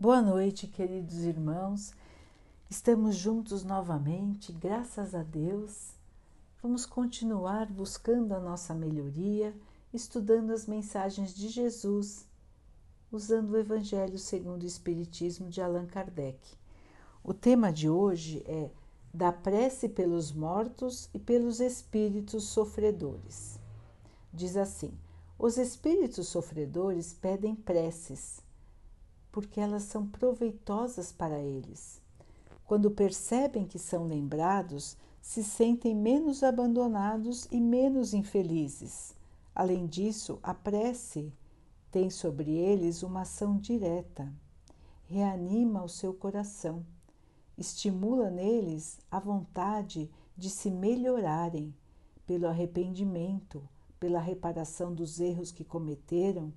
Boa noite, queridos irmãos. Estamos juntos novamente, graças a Deus. Vamos continuar buscando a nossa melhoria, estudando as mensagens de Jesus, usando o Evangelho segundo o Espiritismo de Allan Kardec. O tema de hoje é da prece pelos mortos e pelos espíritos sofredores. Diz assim: Os espíritos sofredores pedem preces porque elas são proveitosas para eles. Quando percebem que são lembrados, se sentem menos abandonados e menos infelizes. Além disso, a prece tem sobre eles uma ação direta. Reanima o seu coração, estimula neles a vontade de se melhorarem pelo arrependimento, pela reparação dos erros que cometeram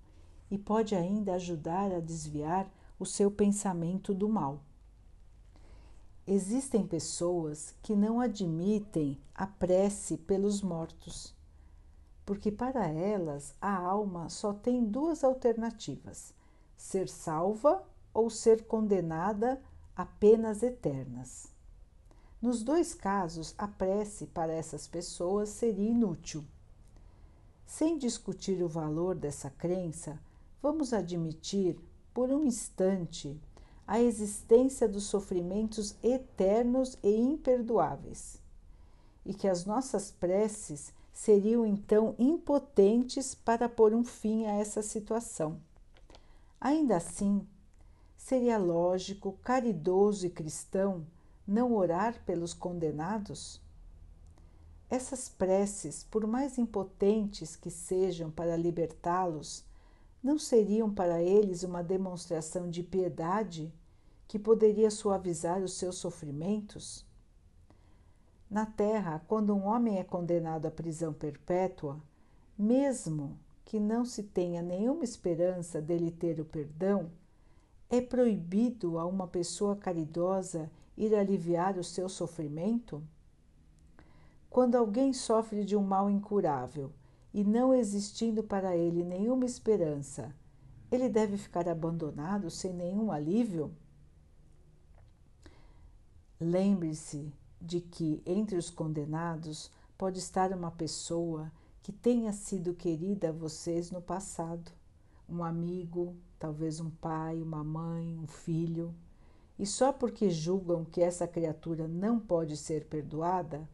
e pode ainda ajudar a desviar o seu pensamento do mal. Existem pessoas que não admitem a prece pelos mortos, porque para elas a alma só tem duas alternativas: ser salva ou ser condenada a penas eternas. Nos dois casos, a prece para essas pessoas seria inútil. Sem discutir o valor dessa crença, vamos admitir por um instante a existência dos sofrimentos eternos e imperdoáveis, e que as nossas preces seriam então impotentes para pôr um fim a essa situação. Ainda assim, seria lógico, caridoso e cristão não orar pelos condenados? Essas preces, por mais impotentes que sejam para libertá-los, não seriam para eles uma demonstração de piedade que poderia suavizar os seus sofrimentos? Na Terra, quando um homem é condenado à prisão perpétua, mesmo que não se tenha nenhuma esperança dele ter o perdão, é proibido a uma pessoa caridosa ir aliviar o seu sofrimento? Quando alguém sofre de um mal incurável e não existindo para ele nenhuma esperança, ele deve ficar abandonado sem nenhum alívio? Lembre-se de que entre os condenados pode estar uma pessoa que tenha sido querida a vocês no passado, um amigo, talvez um pai, uma mãe, um filho, e só porque julgam que essa criatura não pode ser perdoada,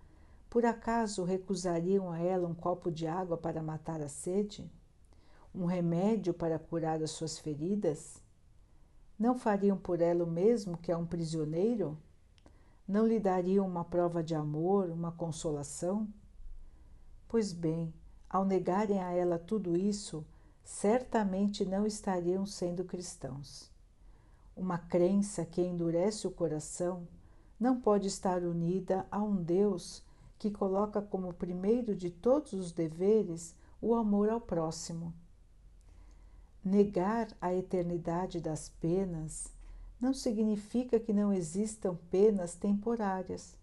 por acaso recusariam a ela um copo de água para matar a sede? Um remédio para curar as suas feridas? Não fariam por ela o mesmo que a um prisioneiro? Não lhe dariam uma prova de amor, uma consolação? Pois bem, ao negarem a ela tudo isso, certamente não estariam sendo cristãos. Uma crença que endurece o coração não pode estar unida a um Deus que coloca como primeiro de todos os deveres o amor ao próximo. Negar a eternidade das penas não significa que não existam penas temporárias,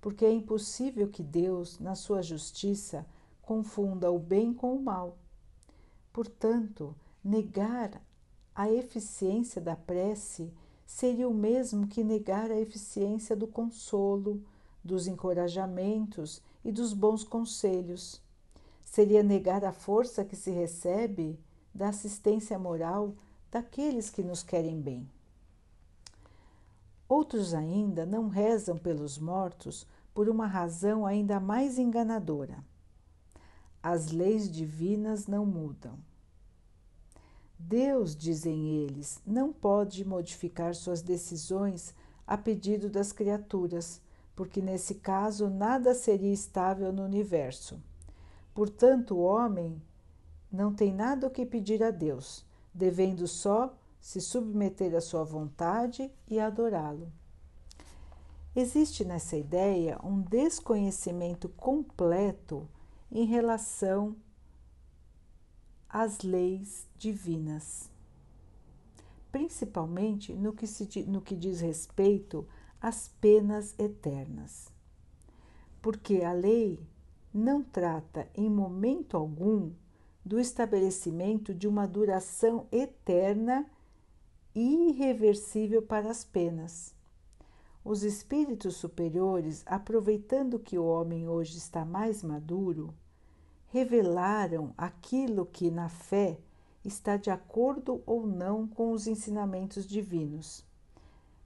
porque é impossível que Deus, na sua justiça, confunda o bem com o mal. Portanto, negar a eficiência da prece seria o mesmo que negar a eficiência do consolo, dos encorajamentos e dos bons conselhos. Seria negar a força que se recebe da assistência moral daqueles que nos querem bem. Outros ainda não rezam pelos mortos por uma razão ainda mais enganadora. As leis divinas não mudam. Deus, dizem eles, não pode modificar suas decisões a pedido das criaturas, porque nesse caso nada seria estável no universo. Portanto, o homem não tem nada o que pedir a Deus, devendo só se submeter à sua vontade e adorá-lo. Existe nessa ideia um desconhecimento completo em relação às leis divinas, principalmente no que, se, no que diz respeito as penas eternas. Porque a lei não trata em momento algum do estabelecimento de uma duração eterna irreversível para as penas. Os espíritos superiores, aproveitando que o homem hoje está mais maduro, revelaram aquilo que, na fé, está de acordo ou não com os ensinamentos divinos.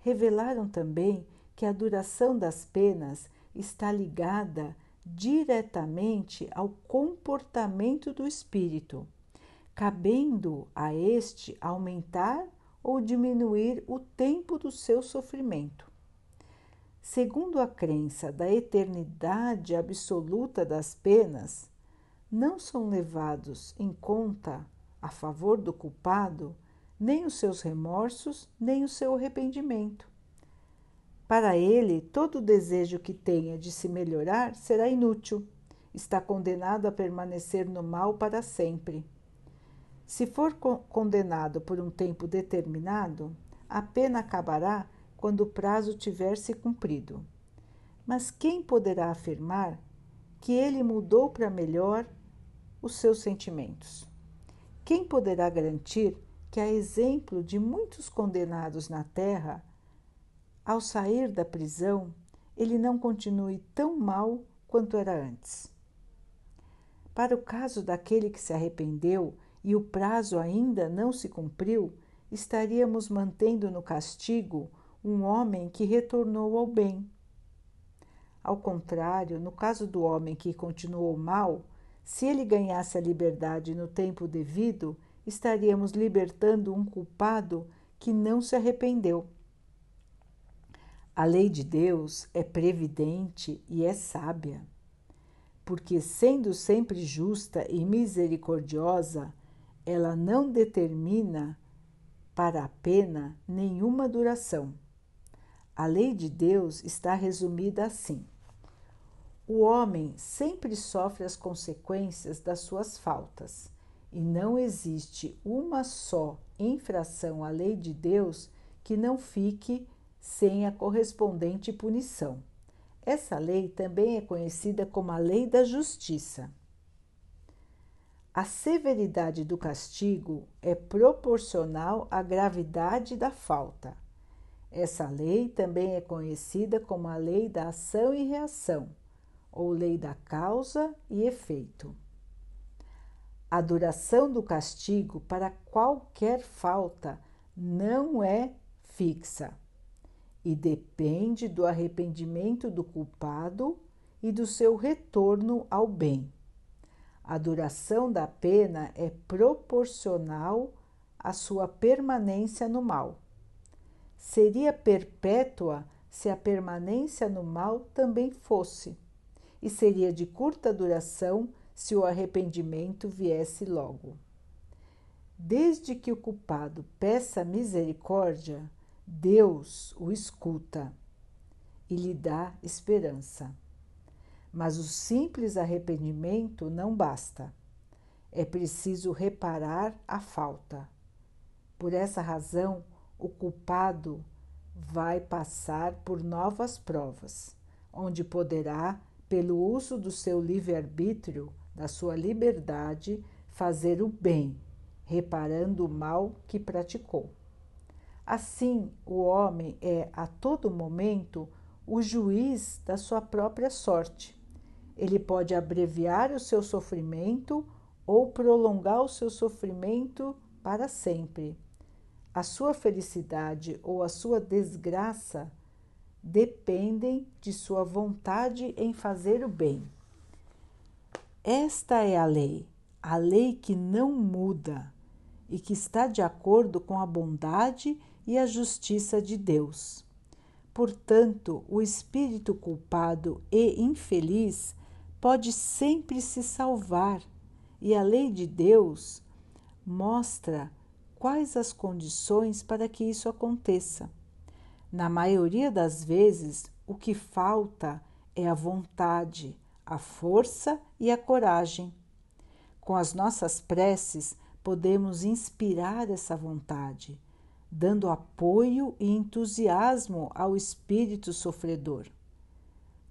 Revelaram também que a duração das penas está ligada diretamente ao comportamento do espírito, cabendo a este aumentar ou diminuir o tempo do seu sofrimento. Segundo a crença da eternidade absoluta das penas, não são levados em conta a favor do culpado nem os seus remorsos, nem o seu arrependimento. Para ele, todo desejo que tenha de se melhorar será inútil, está condenado a permanecer no mal para sempre. Se for condenado por um tempo determinado, a pena acabará quando o prazo tiver se cumprido. Mas quem poderá afirmar que ele mudou para melhor os seus sentimentos? Quem poderá garantir que, a exemplo de muitos condenados na terra, ao sair da prisão, ele não continue tão mal quanto era antes? Para o caso daquele que se arrependeu e o prazo ainda não se cumpriu, estaríamos mantendo no castigo um homem que retornou ao bem. Ao contrário, no caso do homem que continuou mal, se ele ganhasse a liberdade no tempo devido, estaríamos libertando um culpado que não se arrependeu. A lei de Deus é previdente e é sábia, porque, sendo sempre justa e misericordiosa, ela não determina para a pena nenhuma duração. A lei de Deus está resumida assim: o homem sempre sofre as consequências das suas faltas, e não existe uma só infração à lei de Deus que não fique sem a correspondente punição. Essa lei também é conhecida como a lei da justiça. A severidade do castigo é proporcional à gravidade da falta. Essa lei também é conhecida como a lei da ação e reação ou lei da causa e efeito. A duração do castigo para qualquer falta não é fixa e depende do arrependimento do culpado e do seu retorno ao bem. A duração da pena é proporcional à sua permanência no mal. Seria perpétua se a permanência no mal também fosse e seria de curta duração se o arrependimento viesse logo. Desde que o culpado peça misericórdia, Deus o escuta e lhe dá esperança. Mas o simples arrependimento não basta. É preciso reparar a falta. Por essa razão, o culpado vai passar por novas provas, onde poderá pelo uso do seu livre-arbítrio, da sua liberdade, fazer o bem, reparando o mal que praticou. Assim, o homem é a todo momento o juiz da sua própria sorte. Ele pode abreviar o seu sofrimento ou prolongar o seu sofrimento para sempre. A sua felicidade ou a sua desgraça dependem de sua vontade em fazer o bem. Esta é a lei, a lei que não muda e que está de acordo com a bondade e a justiça de Deus. Portanto, o espírito culpado e infeliz pode sempre se salvar, e a lei de Deus mostra quais as condições para que isso aconteça. Na maioria das vezes, o que falta é a vontade, a força e a coragem. Com as nossas preces, podemos inspirar essa vontade, dando apoio e entusiasmo ao espírito sofredor.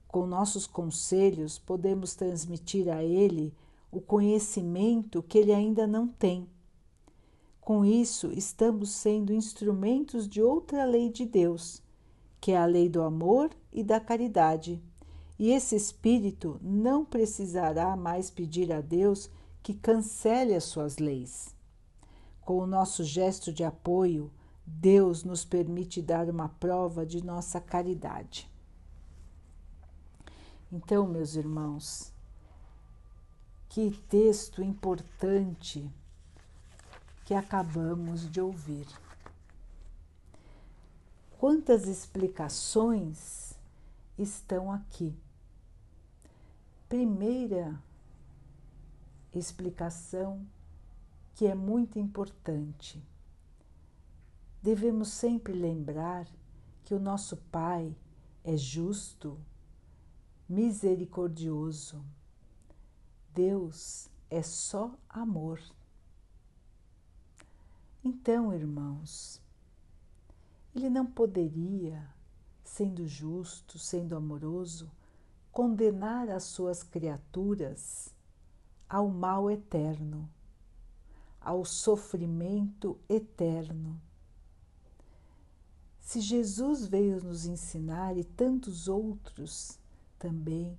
Com nossos conselhos, podemos transmitir a ele o conhecimento que ele ainda não tem. Com isso, estamos sendo instrumentos de outra lei de Deus, que é a lei do amor e da caridade. E esse espírito não precisará mais pedir a Deus que cancele as suas leis. Com o nosso gesto de apoio, Deus nos permite dar uma prova de nossa caridade. Então, meus irmãos, que texto importante que acabamos de ouvir. Quantas explicações estão aqui? Primeira explicação que é muito importante. Devemos sempre lembrar que o nosso Pai é justo, misericordioso. Deus é só amor. Então, irmãos, ele não poderia, sendo justo, sendo amoroso, condenar as suas criaturas ao mal eterno, ao sofrimento eterno. Se Jesus veio nos ensinar e tantos outros também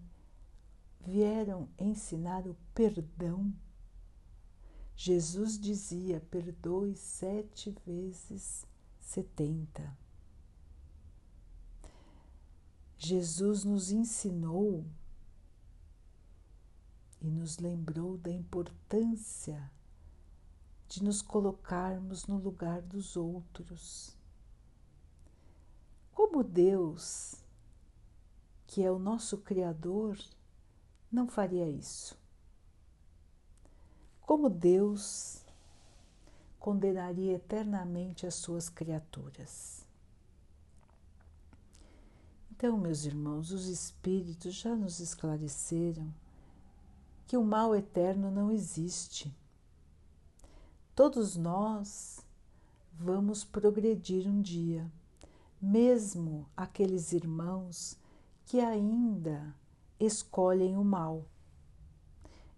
vieram ensinar o perdão, Jesus dizia: perdoe sete vezes setenta. Jesus nos ensinou e nos lembrou da importância de nos colocarmos no lugar dos outros. Como Deus, que é o nosso Criador, não faria isso? Como Deus condenaria eternamente as suas criaturas? Então, meus irmãos, os Espíritos já nos esclareceram que o mal eterno não existe. Todos nós vamos progredir um dia, mesmo aqueles irmãos que ainda escolhem o mal,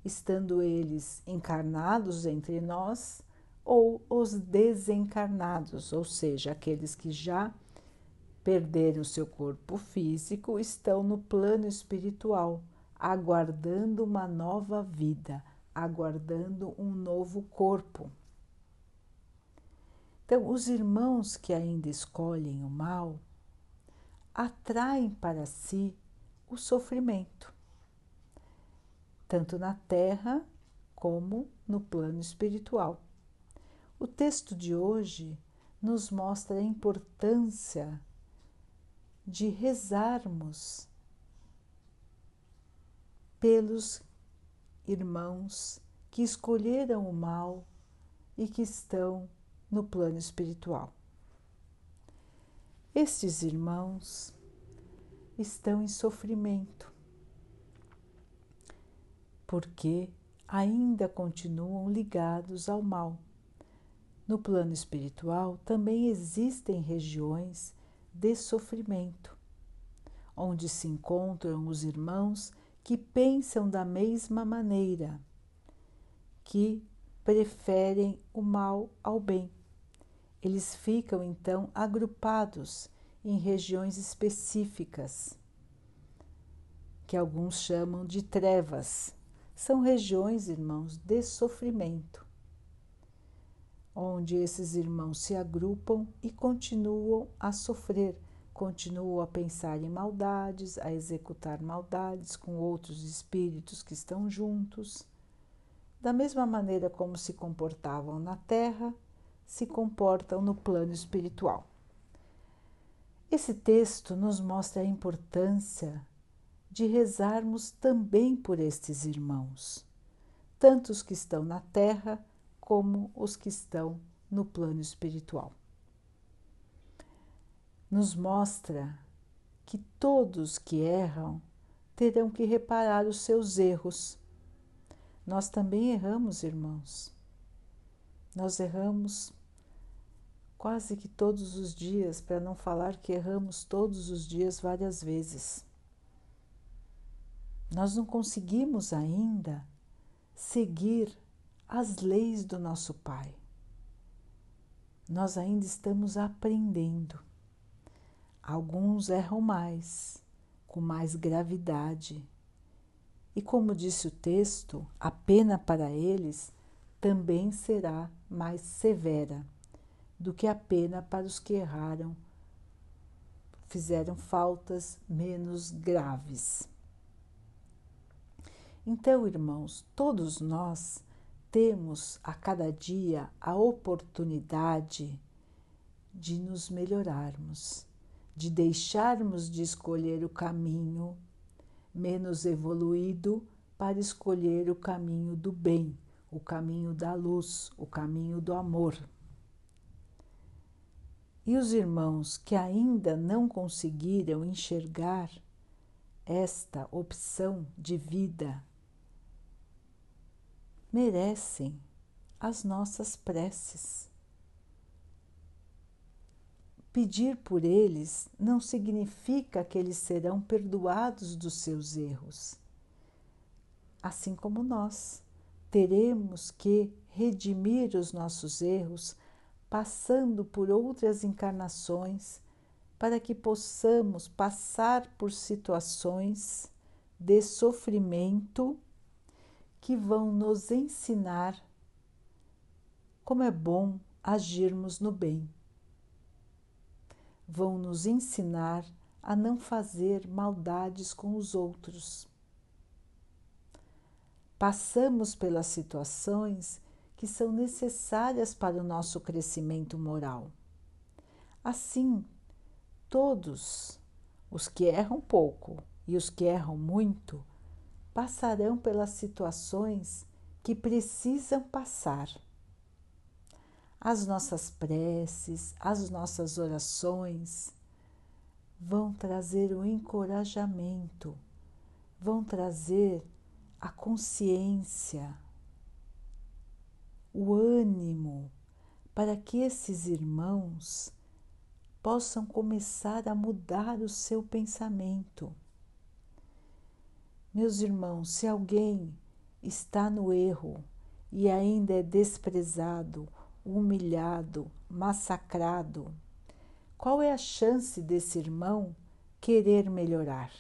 estando eles encarnados entre nós ou os desencarnados, ou seja, aqueles que já perderam seu corpo físico estão no plano espiritual aguardando uma nova vida, aguardando um novo corpo. Então, os irmãos que ainda escolhem o mal atraem para si o sofrimento, tanto na terra como no plano espiritual. O texto de hoje nos mostra a importância de rezarmos pelos irmãos que escolheram o mal e que estão no plano espiritual. Estes irmãos estão em sofrimento porque ainda continuam ligados ao mal. No plano espiritual também existem regiões de sofrimento, onde se encontram os irmãos que pensam da mesma maneira, que preferem o mal ao bem. Eles ficam então agrupados em regiões específicas, que alguns chamam de trevas. São regiões, irmãos, de sofrimento, onde esses irmãos se agrupam e continuam a sofrer continuo a pensar em maldades, a executar maldades com outros espíritos que estão juntos. Da mesma maneira como se comportavam na Terra, se comportam no plano espiritual. Esse texto nos mostra a importância de rezarmos também por estes irmãos, tanto os que estão na Terra como os que estão no plano espiritual nos mostra que todos que erram terão que reparar os seus erros. Nós também erramos, irmãos. Nós erramos quase que todos os dias, para não falar que erramos todos os dias várias vezes. Nós não conseguimos ainda seguir as leis do nosso Pai. nós ainda estamos aprendendo. Alguns erram mais, com mais gravidade. E como disse o texto, a pena para eles também será mais severa do que a pena para os que erraram, fizeram faltas menos graves. Então, irmãos, todos nós temos a cada dia a oportunidade de nos melhorarmos, de deixarmos de escolher o caminho menos evoluído para escolher o caminho do bem, o caminho da luz, o caminho do amor. E os irmãos que ainda não conseguiram enxergar esta opção de vida merecem as nossas preces. Pedir por eles não significa que eles serão perdoados dos seus erros. Assim como nós, teremos que redimir os nossos erros passando por outras encarnações para que possamos passar por situações de sofrimento que vão nos ensinar como é bom agirmos no bem. Vão nos ensinar a não fazer maldades com os outros. Passamos pelas situações que são necessárias para o nosso crescimento moral. Assim, todos os que erram pouco e os que erram muito passarão pelas situações que precisam passar. As nossas preces, as nossas orações vão trazer o encorajamento, vão trazer a consciência, o ânimo para que esses irmãos possam começar a mudar o seu pensamento meus irmãos, se alguém está no erro e ainda é desprezado, humilhado, massacrado, qual é a chance desse irmão querer melhorar?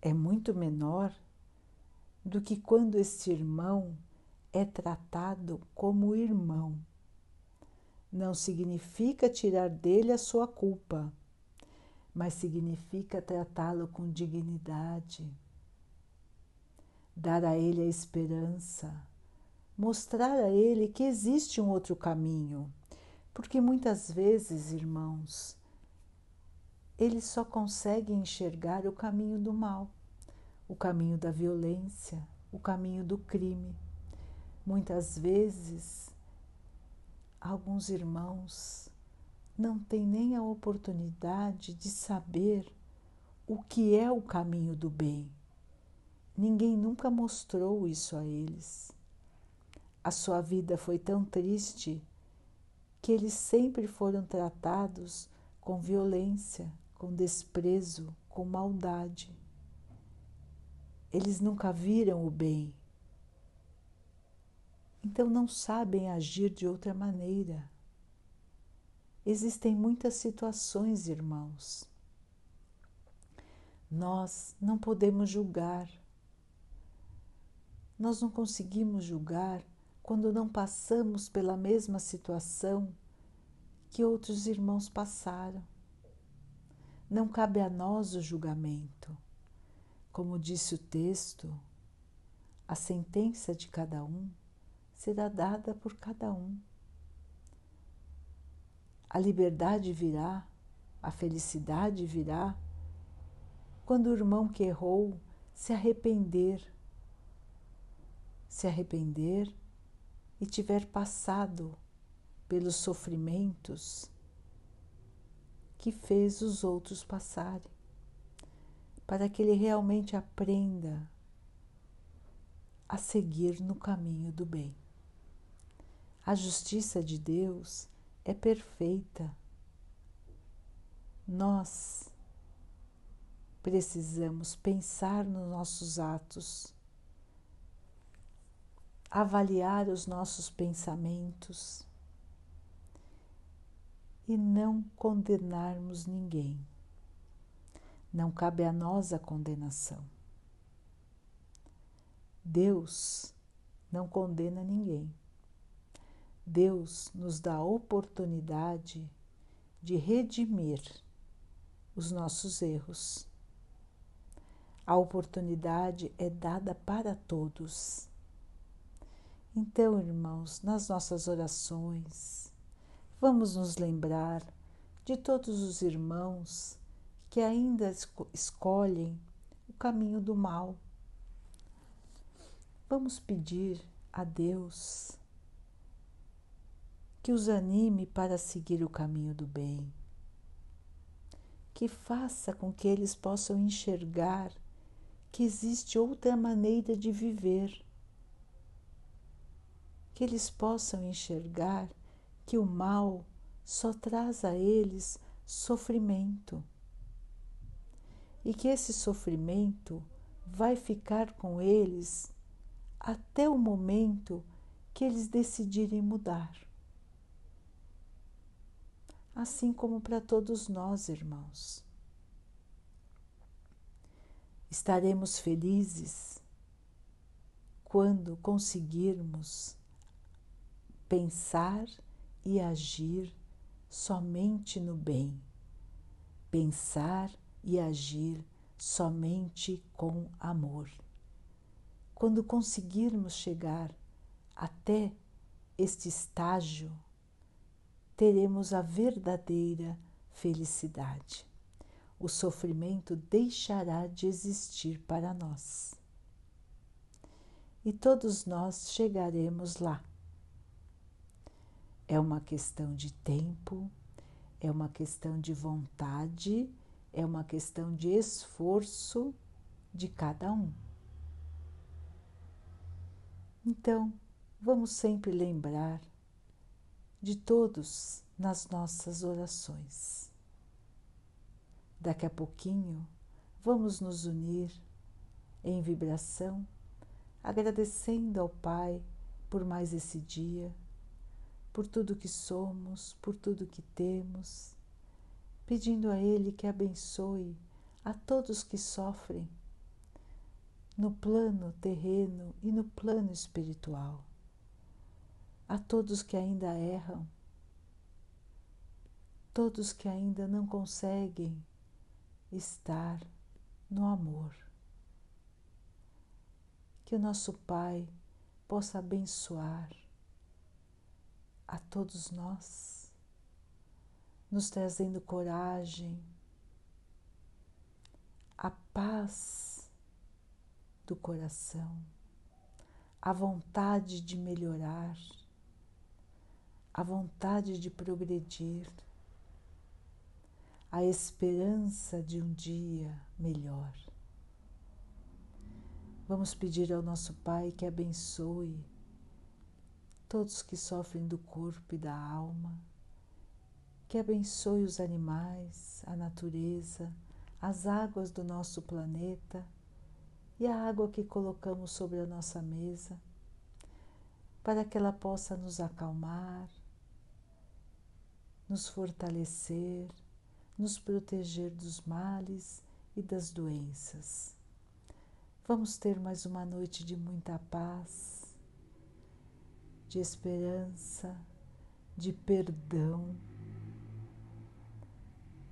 É muito menor do que quando este irmão é tratado como irmão. Não significa tirar dele a sua culpa mas significa tratá-lo com dignidade, dar a ele a esperança, mostrar a ele que existe um outro caminho, porque muitas vezes, irmãos, ele só consegue enxergar o caminho do mal, o caminho da violência, o caminho do crime. Muitas vezes, alguns irmãos não tem nem a oportunidade de saber o que é o caminho do bem. Ninguém nunca mostrou isso a eles. A sua vida foi tão triste que eles sempre foram tratados com violência, com desprezo, com maldade. Eles nunca viram o bem. Então não sabem agir de outra maneira. Existem muitas situações, irmãos. Nós não podemos julgar. Nós não conseguimos julgar quando não passamos pela mesma situação que outros irmãos passaram. Não cabe a nós o julgamento. Como disse o texto, a sentença de cada um será dada por cada um. A liberdade virá, a felicidade virá quando o irmão que errou se arrepender, se arrepender e tiver passado pelos sofrimentos que fez os outros passarem, para que ele realmente aprenda a seguir no caminho do bem. A justiça de Deus é perfeita. Nós precisamos pensar nos nossos atos, avaliar os nossos pensamentos, e não condenarmos ninguém. Não cabe a nós a condenação. Deus não condena ninguém. Deus nos dá a oportunidade de redimir os nossos erros. A oportunidade é dada para todos. Então, irmãos, nas nossas orações, vamos nos lembrar de todos os irmãos que ainda escolhem o caminho do mal. Vamos pedir a Deus que os anime para seguir o caminho do bem, que faça com que eles possam enxergar que existe outra maneira de viver, que eles possam enxergar que o mal só traz a eles sofrimento. E que esse sofrimento vai ficar com eles até o momento que eles decidirem mudar assim como para todos nós, irmãos. Estaremos felizes quando conseguirmos pensar e agir somente no bem, pensar e agir somente com amor. Quando conseguirmos chegar até este estágio teremos a verdadeira felicidade. O sofrimento deixará de existir para nós. E todos nós chegaremos lá. É uma questão de tempo, é uma questão de vontade, é uma questão de esforço de cada um. Então, vamos sempre lembrar de todos nas nossas orações. Daqui a pouquinho vamos nos unir em vibração, agradecendo ao Pai por mais esse dia, por tudo que somos, por tudo que temos, pedindo a Ele que abençoe a todos que sofrem no plano terreno e no plano espiritual a todos que ainda erram, todos que ainda não conseguem estar no amor. Que o nosso Pai possa abençoar a todos nós, nos trazendo coragem, a paz do coração, a vontade de melhorar a vontade de progredir, a esperança de um dia melhor. Vamos pedir ao nosso Pai que abençoe todos que sofrem do corpo e da alma, que abençoe os animais, a natureza, as águas do nosso planeta e a água que colocamos sobre a nossa mesa, para que ela possa nos acalmar, nos fortalecer, nos proteger dos males e das doenças. Vamos ter mais uma noite de muita paz, de esperança, de perdão,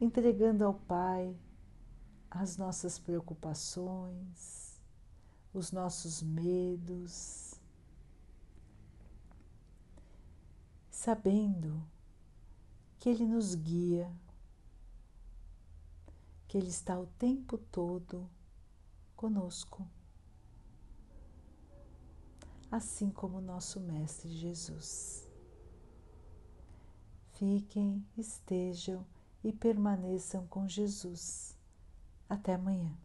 entregando ao Pai as nossas preocupações, os nossos medos, sabendo que Ele nos guia, que Ele está o tempo todo conosco, assim como nosso Mestre Jesus. Fiquem, estejam e permaneçam com Jesus. Até amanhã.